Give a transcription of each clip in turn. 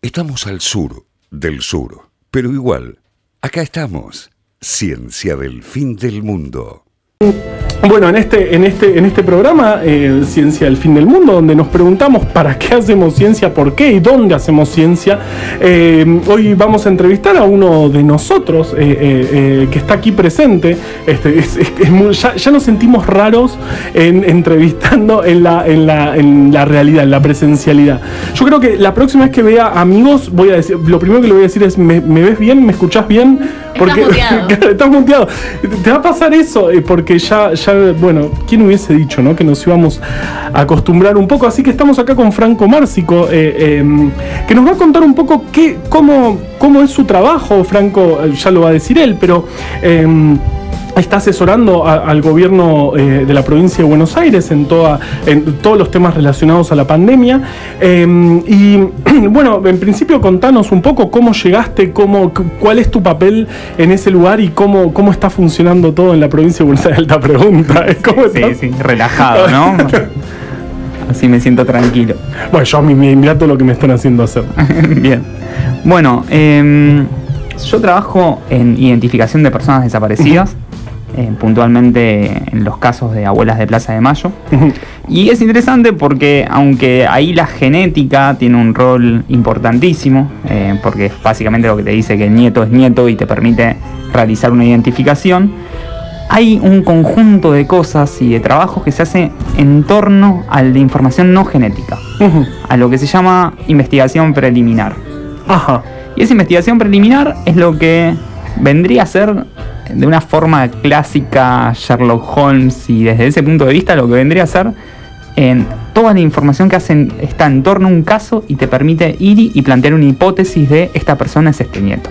Estamos al sur del sur, pero igual, acá estamos. Ciencia del fin del mundo. Bueno, en este, en este, en este programa, eh, Ciencia del Fin del Mundo, donde nos preguntamos para qué hacemos ciencia, por qué y dónde hacemos ciencia, eh, hoy vamos a entrevistar a uno de nosotros eh, que está aquí presente. Este, ya, nos sentimos raros en, entrevistando en la, en, la, en la realidad, en la presencialidad. Yo creo que la próxima vez que vea amigos, voy a decir, lo primero que le voy a decir es, ¿me, ves bien? ¿Me escuchás bien? Porque estás muteado. Te va a pasar eso, porque ya bueno, ¿quién hubiese dicho, no? Que nos íbamos a acostumbrar un poco. Así que estamos acá con Franco Márcico, eh, em, que nos va a contar un poco qué, cómo, cómo es su trabajo. Franco eh, ya lo va a decir él, pero em, está asesorando al gobierno eh, de la provincia de Buenos Aires en, toda, en todos los temas relacionados a la pandemia. Em, y bueno, en principio contanos un poco cómo llegaste, cómo, cuál es tu papel en ese lugar y cómo, cómo está funcionando todo en la provincia de Buenos Aires. Alta pregunta. ¿eh? sí, sí, relajado, ¿no? Así me siento tranquilo. Bueno, yo a mí me todo lo que me están haciendo hacer. Bien. Bueno, em, yo trabajo en identificación de personas desaparecidas. Eh, puntualmente en los casos de abuelas de Plaza de Mayo. y es interesante porque aunque ahí la genética tiene un rol importantísimo, eh, porque es básicamente lo que te dice que el nieto es nieto y te permite realizar una identificación, hay un conjunto de cosas y de trabajos que se hace en torno a la información no genética, a lo que se llama investigación preliminar. Y esa investigación preliminar es lo que vendría a ser de una forma clásica Sherlock Holmes y desde ese punto de vista lo que vendría a ser en toda la información que hacen está en torno a un caso y te permite ir y plantear una hipótesis de esta persona es este nieto.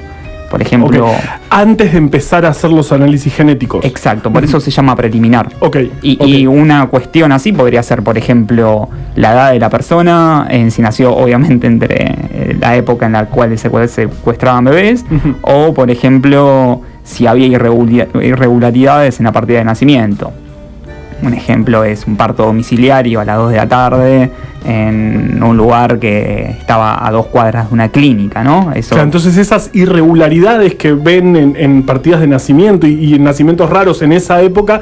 Por ejemplo. Antes de empezar a hacer los análisis genéticos. Exacto, por eso se llama preliminar. Ok. Y, una cuestión así podría ser, por ejemplo, la edad de la persona, en si nació obviamente entre eh, la época en la cual se secuestraban bebés, o por ejemplo si había irregularidades en la partida de nacimiento. Un ejemplo es un parto domiciliario a las 2 de la tarde en un lugar que estaba a dos cuadras de una clínica, ¿no? Eso... entonces esas irregularidades que ven en, partidas de nacimiento y, en nacimientos raros en esa época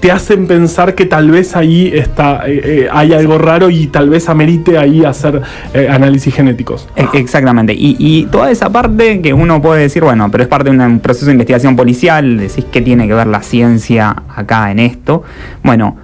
te hacen pensar que tal vez ahí está, eh, eh, hay algo raro y tal vez amerite ahí hacer eh, análisis genéticos. E, exactamente. Y, toda esa parte que uno puede decir, bueno, pero es parte de un proceso de investigación policial, decís que tiene que ver la ciencia acá en esto. Bueno,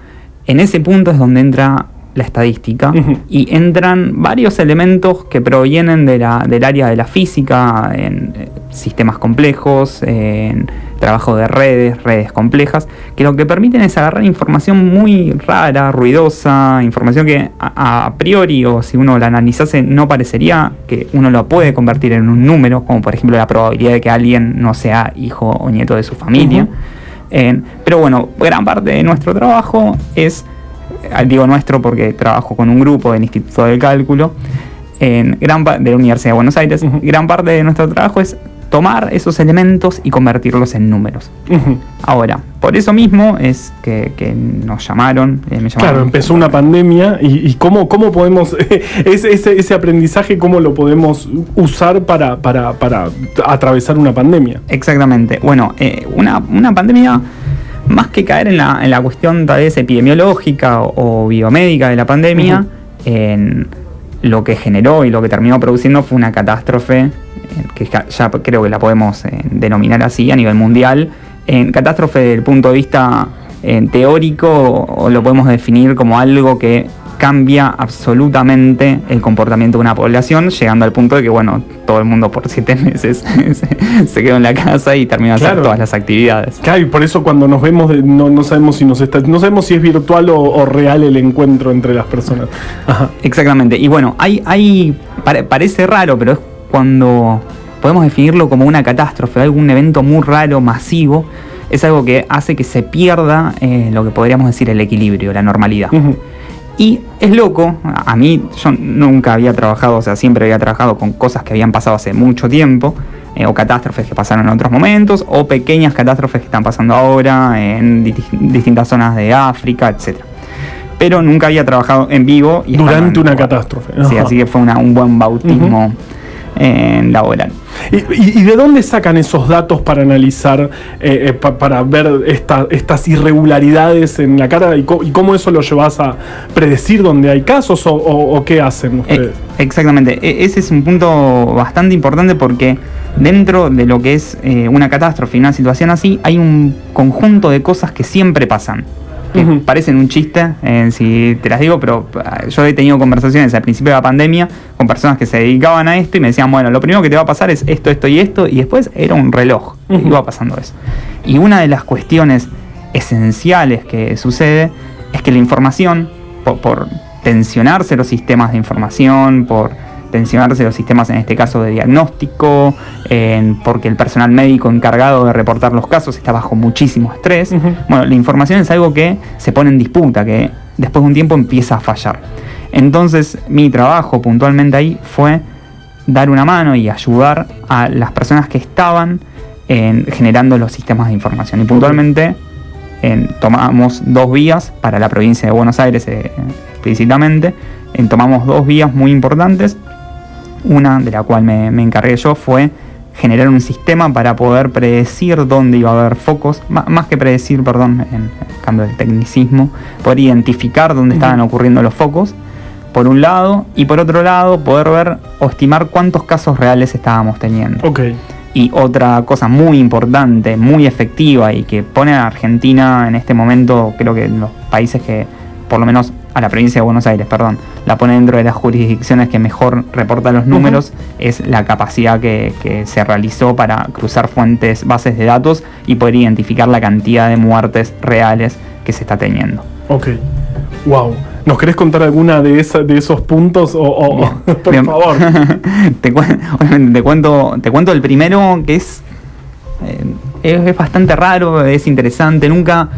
en ese punto es donde entra la estadística y entran varios elementos que provienen de la, del área de la física, en sistemas complejos, en trabajo de redes, redes complejas, que lo que permiten es agarrar información muy rara, ruidosa, información que a, priori o si uno la analizase no parecería que uno lo puede convertir en un número, como por ejemplo la probabilidad de que alguien no sea hijo o nieto de su familia. pero bueno, gran parte de nuestro trabajo es, eh, digo nuestro porque trabajo con un grupo del Instituto del Cálculo, en gran de la Universidad de Buenos Aires, gran parte de nuestro trabajo es tomar esos elementos y convertirlos en números. Ahora, por eso mismo es que, nos llamaron, eh, Claro, empezó una pandemia y, cómo, cómo podemos, ese, ese, aprendizaje, cómo lo podemos usar para, para, atravesar una pandemia. Exactamente. Bueno, eh, una, pandemia más que caer en la, en la cuestión tal vez epidemiológica o, biomédica de la pandemia, en lo que generó y lo que terminó produciendo fue una catástrofe que ya creo que la podemos eh, denominar así a nivel mundial, en catástrofe desde el punto de vista eh, teórico o lo podemos definir como algo que cambia absolutamente el comportamiento de una población, llegando al punto de que, bueno, todo el mundo por siete meses se, quedó en la casa y terminó de hacer todas las actividades. Claro, y por eso cuando nos vemos no, sabemos si nos está, no sabemos si es virtual o, real el encuentro entre las personas. Exactamente. Y bueno, hay, hay parece raro, pero es cuando podemos definirlo como una catástrofe, algún evento muy raro, masivo, es algo que hace que se pierda eh, lo que podríamos decir el equilibrio, la normalidad. Y es loco, a mí yo nunca había trabajado, o sea, siempre había trabajado con cosas que habían pasado hace mucho tiempo, eh, o catástrofes que pasaron en otros momentos, o pequeñas catástrofes que están pasando ahora en distintas zonas de África, etc. Pero nunca había trabajado en vivo. Y Durante una catástrofe. Sí, así que fue un buen bautismo. Eh, laboral. ¿Y, y- y de dónde sacan esos datos para analizar, eh, eh, pa- para ver esta- estas irregularidades en la cara y, cómo eso lo llevas a predecir dónde hay casos o, o- o qué hacen ustedes? Exactamente, E- ese es un punto bastante importante porque dentro de lo que es eh, una catástrofe y una situación así, hay un conjunto de cosas que siempre pasan. Que parecen un chiste, eh, si te las digo, pero ah, yo he tenido conversaciones al principio de la pandemia con personas que se dedicaban a esto y me decían, bueno, lo primero que te va a pasar es esto, esto y esto, y después era un reloj, iba pasando eso. Y una de las cuestiones esenciales que sucede es que la información, por, por tensionarse los sistemas de información, por tensionarse los sistemas en este caso de diagnóstico, porque el personal médico encargado de reportar los casos está bajo muchísimo estrés. Bueno, la información es algo que se pone en disputa, que después de un tiempo empieza a fallar. Entonces, mi trabajo puntualmente ahí fue dar una mano y ayudar a las personas que estaban en- generando los sistemas de información. Y puntualmente en- tomamos dos vías para la provincia de Buenos Aires eh, explícitamente. En- tomamos dos vías muy importantes. Una de la cual me, me encargué yo fue generar un sistema para poder predecir dónde iba a haber focos, más que predecir, perdón, en cambio del tecnicismo, poder identificar dónde estaban ocurriendo los focos, por un lado, y por otro lado, poder ver o estimar cuántos casos reales estábamos teniendo. Ok. Y otra cosa muy importante, muy efectiva y que pone a Argentina en este momento, creo que en los países que, por lo menos a la provincia de Buenos Aires, perdón, la pone dentro de las jurisdicciones que mejor reporta los números, es la capacidad que, que se realizó para cruzar fuentes, bases de datos y poder identificar la cantidad de muertes reales que se está teniendo. Ok. Wow. ¿Nos querés contar alguna de, esa- de esos puntos? O, por Bien. favor. te, cuen- te cuento, te cuento el primero que es, eh, es, es bastante raro, es interesante. Nunca,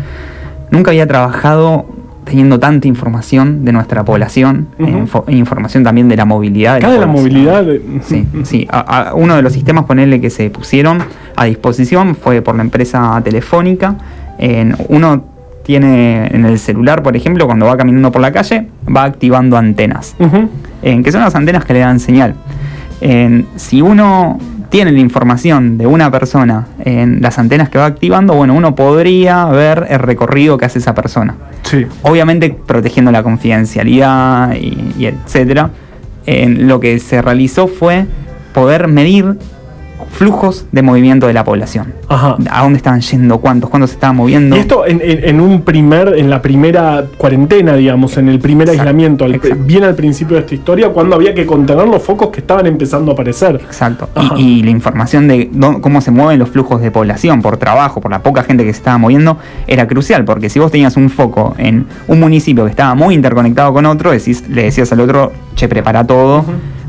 nunca había trabajado teniendo tanta información de nuestra población, info- información también de la movilidad. De la población. movilidad. de- Sí, sí. A- a- uno de los sistemas, ponerle que se pusieron a disposición fue por la empresa telefónica. En, uno tiene en el celular, por ejemplo, cuando va caminando por la calle, va activando antenas en que son las antenas que le dan señal. En, si uno tiene la información de una persona en las antenas que va activando, bueno, uno podría ver el recorrido que hace esa persona. Sí. Obviamente protegiendo la confidencialidad y, y etcétera. Lo que se realizó fue poder medir flujos de movimiento de la población. Ajá. A dónde estaban yendo, cuántos, cuándo se estaban moviendo. Y esto en, en- en un primer, en la primera cuarentena, digamos, en el primer Exacto, aislamiento, al- bien al principio de esta historia, cuando había que contener los focos que estaban empezando a aparecer. Exacto. Y, y la información de cómo se mueven los flujos de población por trabajo, por la poca gente que se estaba moviendo, era crucial, porque si vos tenías un foco en un municipio que estaba muy interconectado con otro, decís, le decías al otro, che, prepara todo,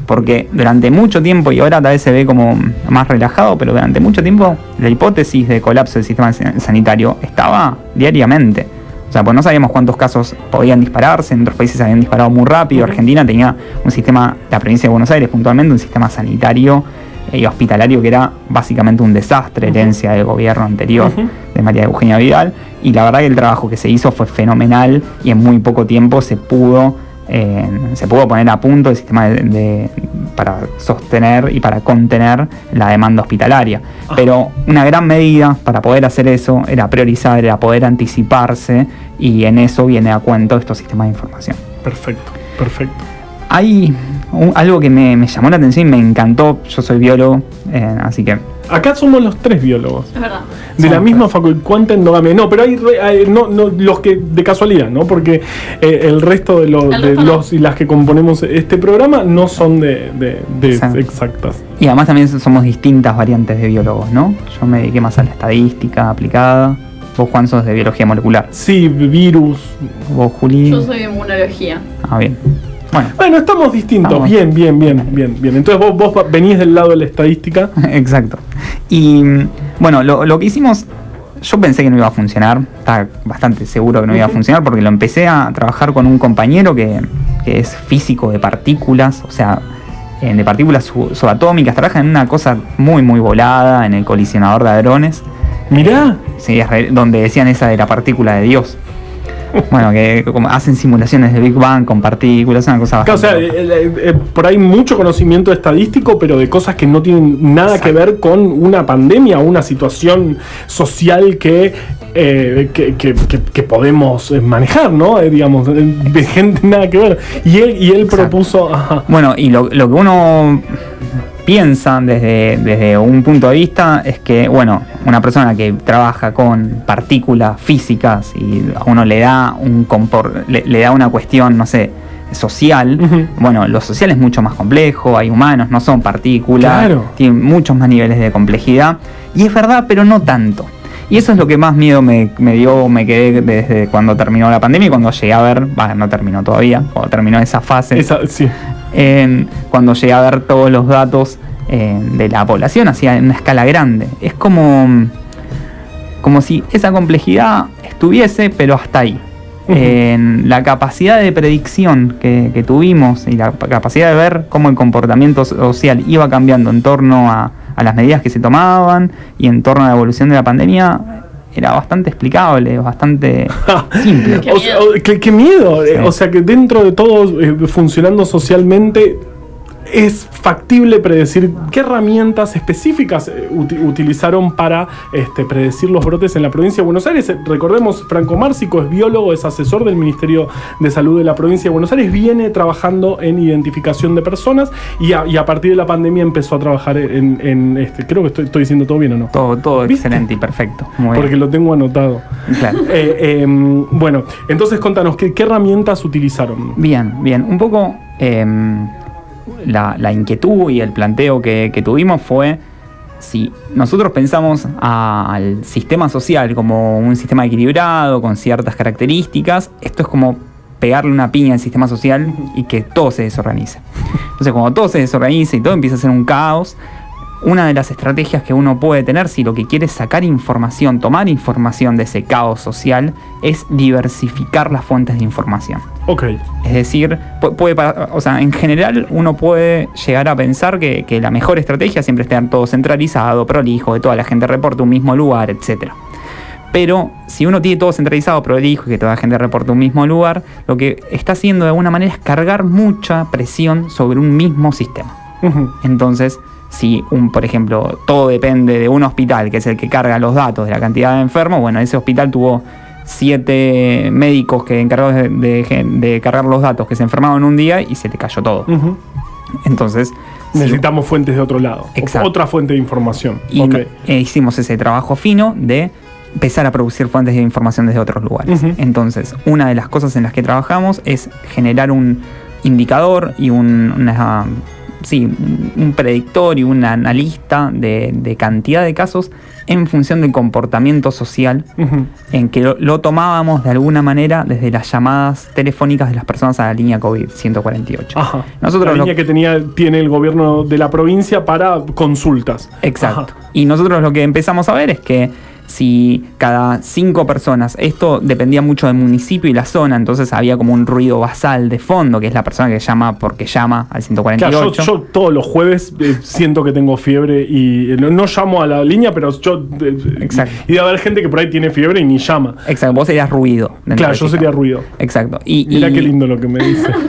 porque durante mucho tiempo, y ahora tal vez se ve como más relajado, pero durante mucho tiempo la hipótesis de colapso del sistema san- sanitario estaba diariamente. O sea, pues no sabíamos cuántos casos podían dispararse, en otros países se habían disparado muy rápido. Argentina tenía un sistema, la provincia de Buenos Aires puntualmente, un sistema sanitario y hospitalario que era básicamente un desastre, herencia del gobierno anterior de María Eugenia Vidal. Y la verdad que el trabajo que se hizo fue fenomenal y en muy poco tiempo se pudo, eh, se pudo poner a punto el sistema de, de- para sostener y para contener la demanda hospitalaria. Ah. Pero una gran medida para poder hacer eso era priorizar, era poder anticiparse y en eso viene a cuento estos sistemas de información. Perfecto, perfecto. Hay un- algo que me, me llamó la atención y me encantó, yo soy biólogo, eh, así que Acá somos los tres biólogos. Es verdad. De la misma facultad, ¿cuánta endogamia? No, pero hay, re- hay- no, no, los que de casualidad, ¿no? Porque eh, el resto de, los El de resto no. los y las que componemos este programa no son de, de- de Exacto. exactas. Y además también somos distintas variantes de biólogos, ¿no? Yo me dediqué más a la estadística aplicada. Vos, Juan, sos de biología molecular. Sí, virus. Vos, Juli. Yo soy de inmunología. Ah, bien. Bueno, Bueno, estamos distintos. Estamos. Bien, bien, bien, bien, bien. Entonces vos, vos venís del lado de la estadística. exacto. Y bueno, lo, lo que hicimos, yo pensé que no iba a funcionar. Estaba bastante seguro que no iba a funcionar porque lo empecé a trabajar con un compañero que, que es físico de partículas, o sea, de partículas sub- subatómicas. Trabaja en una cosa muy, muy volada, en el colisionador de hadrones. Mirá. Sí, es re- donde decían esa de la partícula de Dios. Bueno, que como hacen simulaciones de Big Bang con partículas, una cosa Claro, o sea, bastante- eh, eh, eh, por ahí mucho conocimiento estadístico, pero de cosas que no tienen nada que ver con una pandemia o una situación social que, eh, que, que- que- que podemos manejar, ¿no? Digamos, de gente nada que ver. Y él, y él Exacto. propuso. ajá. Bueno, y lo, lo que uno piensa desde, desde un punto de vista es que, bueno, una persona que trabaja con partículas físicas y a uno le da un le, le da una cuestión, no sé, social, bueno, lo social es mucho más complejo, hay humanos, no son partículas, Claro. tienen muchos más niveles de complejidad, y es verdad, pero no tanto. Y eso es lo que más miedo me, me dio, me quedé desde cuando terminó la pandemia y cuando llegué a ver, va, no terminó todavía, cuando terminó esa fase, Esa- sí. en- cuando llegué a ver todos los datos eh, de la población, hacía en una escala grande. Es como, como si esa complejidad estuviese, pero hasta ahí. Ujú. En la capacidad de predicción que, que tuvimos y la capacidad de ver cómo el comportamiento social iba cambiando en torno a, a las medidas que se tomaban y en torno a la evolución de la pandemia era bastante explicable, bastante simple. O sea, o- qué, qué miedo. Sí. O sea que dentro de todo, eh, funcionando socialmente, es factible predecir qué herramientas específicas eh, uti- utilizaron para este, predecir los brotes en la provincia de Buenos Aires. Recordemos, Franco Márcico es biólogo, es asesor del Ministerio de Salud de la provincia de Buenos Aires, viene trabajando en identificación de personas y a, y a partir de la pandemia empezó a trabajar en, en, este, creo que estoy, estoy diciendo todo bien o no. Todo, todo ¿Viste? excelente y perfecto. Muy Porque bien. lo tengo anotado. Claro. Eh, em, bueno, entonces contanos, ¿qué, qué herramientas utilizaron? Bien, bien. Un poco em, la, inquietud y el planteo que, tuvimos fue si nosotros pensamos al sistema social como un sistema equilibrado, con ciertas características, esto es como pegarle una piña al sistema social y que todo se desorganice. Entonces, cuando todo se desorganiza y todo empieza a ser un caos, una de las estrategias que uno puede tener si lo que quiere es sacar información, tomar información de ese caos social, es diversificar las fuentes de información. Ok. Es decir, pu- puede, o sea, en general uno puede llegar a pensar que, que la mejor estrategia siempre es tener todo centralizado, prolijo, que toda la gente reporte un mismo lugar, etc. Pero si uno tiene todo centralizado, prolijo y que toda la gente reporte un mismo lugar, lo que está haciendo de alguna manera es cargar mucha presión sobre un mismo sistema. Entonces, si un, por ejemplo, todo depende de un hospital, que es el que carga los datos de la cantidad de enfermos, bueno, ese hospital tuvo siete médicos que encargados de, de- de cargar los datos que se enfermaron un día y se le cayó todo. Entonces, si- Necesitamos fuentes de otro lado. Exacto. Otra fuente de información. y Ok. no- e hicimos ese trabajo fino de empezar a producir fuentes de información desde otros lugares. Entonces, una de las cosas en las que trabajamos es generar un indicador y un, una- sí, un- predictor y un analista de, de cantidad de casos en función del comportamiento social en que lo, lo tomábamos de alguna manera desde las llamadas telefónicas de las personas a la línea COVID-148. Ajá. Nosotros la lo- línea que tenía, tiene el gobierno de la provincia para consultas. Exacto. Ajá. Y nosotros lo que empezamos a ver es que si cada cinco personas, esto dependía mucho del municipio y la zona, entonces había como un ruido basal de fondo, que es la persona que llama porque llama al Claro, 148. yo, yo todos los jueves eh, siento que tengo fiebre y eh, no, no llamo a la línea, pero yo. eh, Exacto. Y debe haber gente que por ahí tiene fiebre y ni llama. Exacto, vos serías ruido. Claro, yo sería ruido. Exacto. Y, Mira y- qué lindo lo que me dice.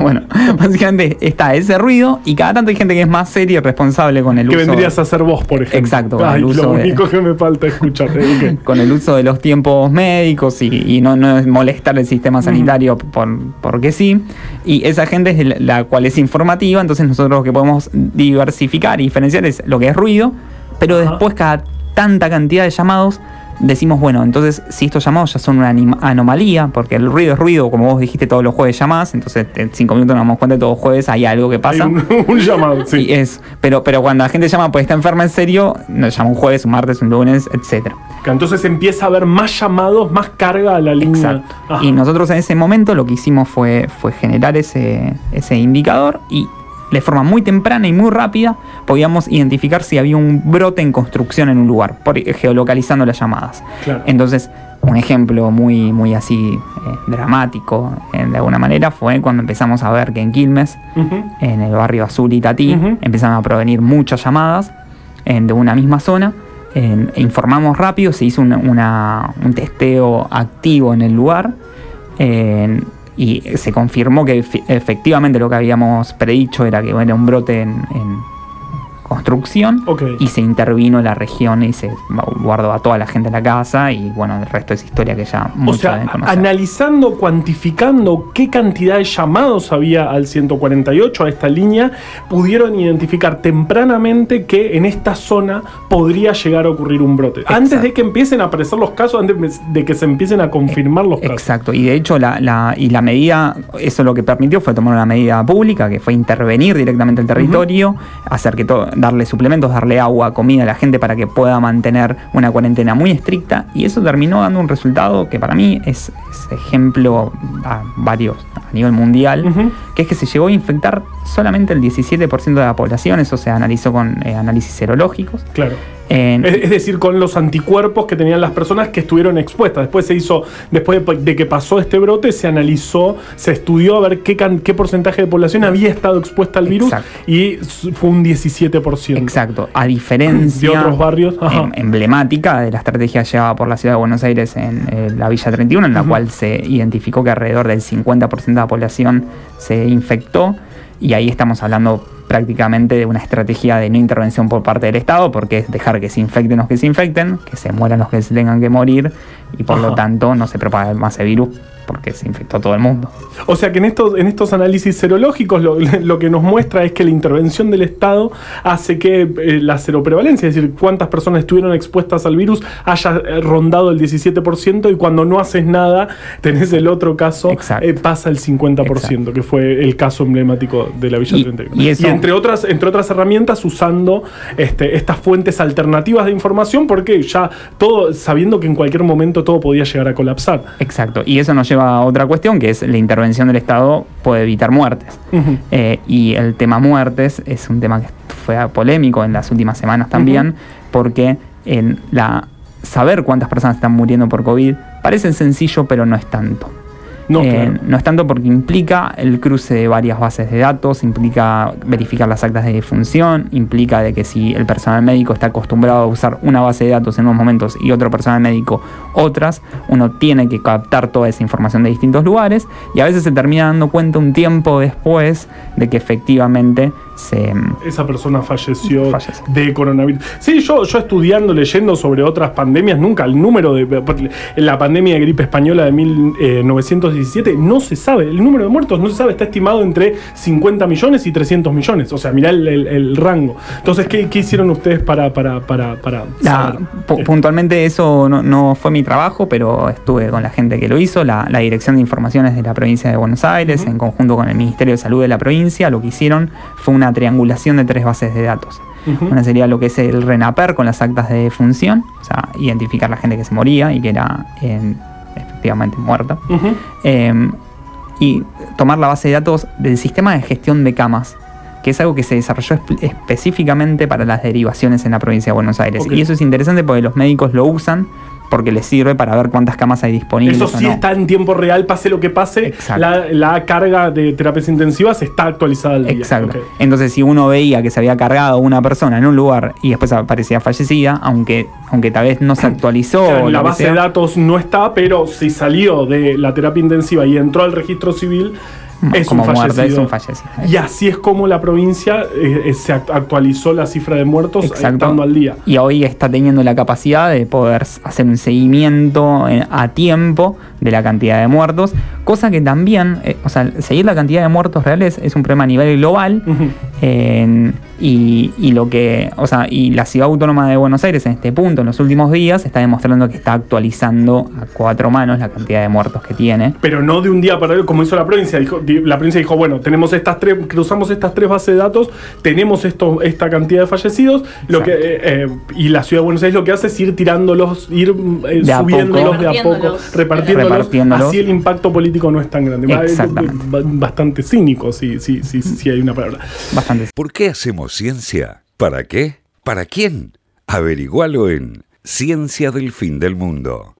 Bueno, básicamente está ese ruido y cada tanto hay gente que es más seria y responsable con el que uso. vendrías a ser vos, por ejemplo. Exacto, con Ay, el uso lo de- único que me falta escuchar. con el uso de los tiempos médicos y, y no, no es molestar el sistema sanitario por, porque sí. Y esa gente es la, la cual es informativa, entonces nosotros lo que podemos diversificar y diferenciar es lo que es ruido, pero Ajá. después cada tanta cantidad de llamados decimos, bueno, entonces si estos llamados ya son una anomalía, porque el ruido es ruido, como vos dijiste, todos los jueves llamás, entonces en cinco minutos nos damos cuenta que todos los jueves hay algo que Hay pasa. un, un llamado, sí. Y es, pero, pero cuando la gente llama porque está enferma en serio, nos llama un jueves, un martes, un lunes, etcétera. Que Entonces empieza a haber más llamados, más carga a la línea. Exacto. Ajá. Y nosotros en ese momento lo que hicimos fue, fue generar ese, ese indicador y de forma muy temprana y muy rápida podíamos identificar si había un brote en construcción en un lugar, por, geolocalizando las llamadas. Claro. Entonces, un ejemplo muy, muy así eh, dramático, eh, de alguna manera, fue cuando empezamos a ver que en Quilmes, en el barrio Azul y Tatí, Ujú. empezaron a provenir muchas llamadas de una misma zona. e informamos rápido, se hizo una- una- un testeo activo en el lugar y se confirmó que efectivamente lo que habíamos predicho era que era un brote en construcción y se intervino la región y se guardó a toda la gente en la casa y bueno, el resto es historia que ya muchos o sea, analizando, cuantificando qué cantidad de llamados había al 148 a esta línea, pudieron identificar tempranamente que en esta zona podría llegar a ocurrir un brote. Antes de que empiecen a aparecer los casos, antes de que se empiecen a confirmar los casos. Exacto, y de hecho la, y la medida, eso lo que permitió fue tomar una medida pública que fue intervenir directamente el territorio, hacer que todo darle suplementos, darle agua, comida a la gente para que pueda mantener una cuarentena muy estricta. Y eso terminó dando un resultado que para mí es, ejemplo a varios a nivel mundial, que es que se llegó a infectar solamente el 17% de la población, eso se analizó con eh, análisis serológicos. Claro es, decir, con los anticuerpos que tenían las personas que estuvieron expuestas. Después se hizo, después de, que pasó este brote, se analizó, se estudió a ver qué, qué porcentaje de población había estado expuesta al virus y fue un 17%. Exacto, a diferencia de otros barrios em, emblemática de la estrategia llevada por la ciudad de Buenos Aires en eh, la Villa 31, en la cual se identificó que alrededor del 50% de la población se infectó. Y ahí estamos hablando prácticamente de una estrategia de no intervención por parte del Estado, porque es dejar que se infecten los que se infecten, que se mueran los que se tengan que morir, y por lo tanto no se propaga más el virus porque se infectó todo el mundo. O sea que en estos, en estos análisis serológicos lo, que nos muestra es que la intervención del Estado hace que eh, la seroprevalencia, es decir, cuántas personas estuvieron expuestas al virus, haya eh, rondado el 17% y cuando no haces nada, tenés el otro caso, eh, pasa el 50%, que fue el caso emblemático de la Villa 31. Y, entre, otras, entre otras herramientas usando este, estas fuentes alternativas de información, porque ya todo, sabiendo que en cualquier momento todo podía llegar a colapsar. Exacto, y eso nos lleva a otra cuestión, que es la intervención del Estado puede evitar muertes. Eh, y el tema muertes es un tema que fue polémico en las últimas semanas también, porque en la, saber cuántas personas están muriendo por COVID parece sencillo, pero no es tanto. No, eh, no es tanto porque implica el cruce de varias bases de datos, implica verificar las actas de defunción, implica de que si el personal médico está acostumbrado a usar una base de datos en unos momentos y otro personal médico otras, uno tiene que captar toda esa información de distintos lugares y a veces se termina dando cuenta un tiempo después de que efectivamente se, esa persona falleció de coronavirus. Sí, yo, yo estudiando, leyendo sobre otras pandemias, nunca el número de la pandemia de gripe española de 1917 no se sabe, el número de muertos no se sabe, está estimado entre 50 millones y 300 millones, o sea, mirá el, rango. Entonces, ¿qué, hicieron ustedes para... para, para, para puntualmente eso no, fue mi trabajo, pero estuve con la gente que lo hizo, la, Dirección de Informaciones de la provincia de Buenos Aires, en conjunto con el Ministerio de Salud de la provincia, lo que hicieron fue una triangulación de tres bases de datos. Una sería lo que es el RENAPER con las actas de función, o sea, identificar la gente que se moría y que era efectivamente muerta. Em, y tomar la base de datos del sistema de gestión de camas, que es algo que se desarrolló específicamente para las derivaciones en la provincia de Buenos Aires. Y eso es interesante porque los médicos lo usan porque le sirve para ver cuántas camas hay disponibles. Eso sí está en tiempo real, pase lo que pase, la, carga de terapias intensivas está actualizada al día. Exacto. Entonces, si uno veía que se había cargado una persona en un lugar y después aparecía fallecida, aunque, aunque tal vez no se actualizó. la base de datos no está, pero si salió de la terapia intensiva y entró al registro civil, es un, fallecido. Y así es como la provincia eh, eh, se actualizó la cifra de muertos eh, estando al día. Y hoy está teniendo la capacidad de poder hacer un seguimiento a tiempo de la cantidad de muertos, cosa que también, o sea, seguir la cantidad de muertos reales es un problema a nivel global. Y, lo que, o sea, y la ciudad autónoma de Buenos Aires en este punto, en los últimos días, está demostrando que está actualizando a cuatro manos la cantidad de muertos que tiene. Pero no de un día para otro, como hizo la provincia, dijo, la provincia dijo, bueno, tenemos estas tres, cruzamos estas tres bases de datos, tenemos esto, esta cantidad de fallecidos, lo que, eh, eh, y la ciudad de Buenos Aires lo que hace es ir tirándolos, ir eh, subiéndolos de a poco, repartiéndolos, así el impacto político no es tan grande. Bastante cínico, si, si, si, si hay una palabra. Bastante. ¿Por qué hacemos ciencia? ¿Para qué? ¿Para quién? Averigualo en Ciencia del Fin del Mundo.